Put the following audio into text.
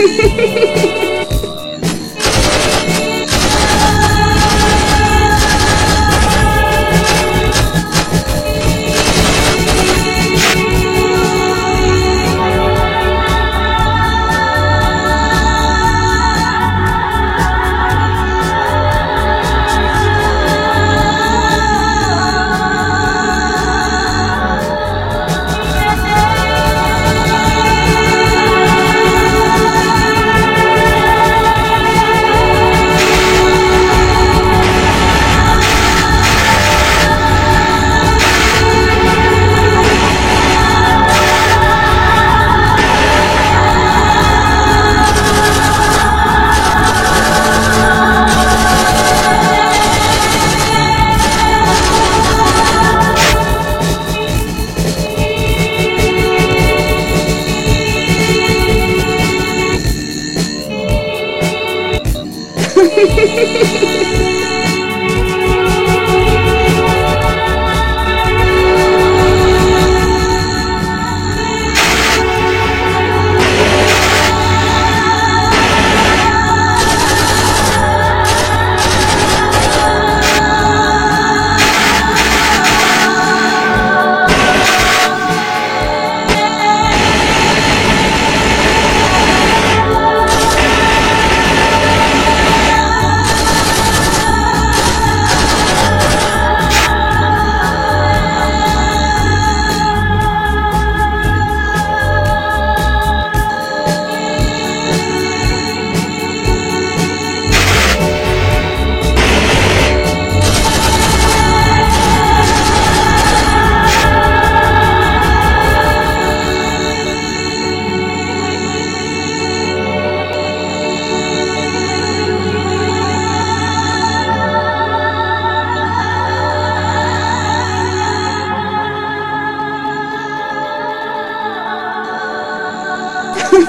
嘿嘿嘿嘿嘿。Ha.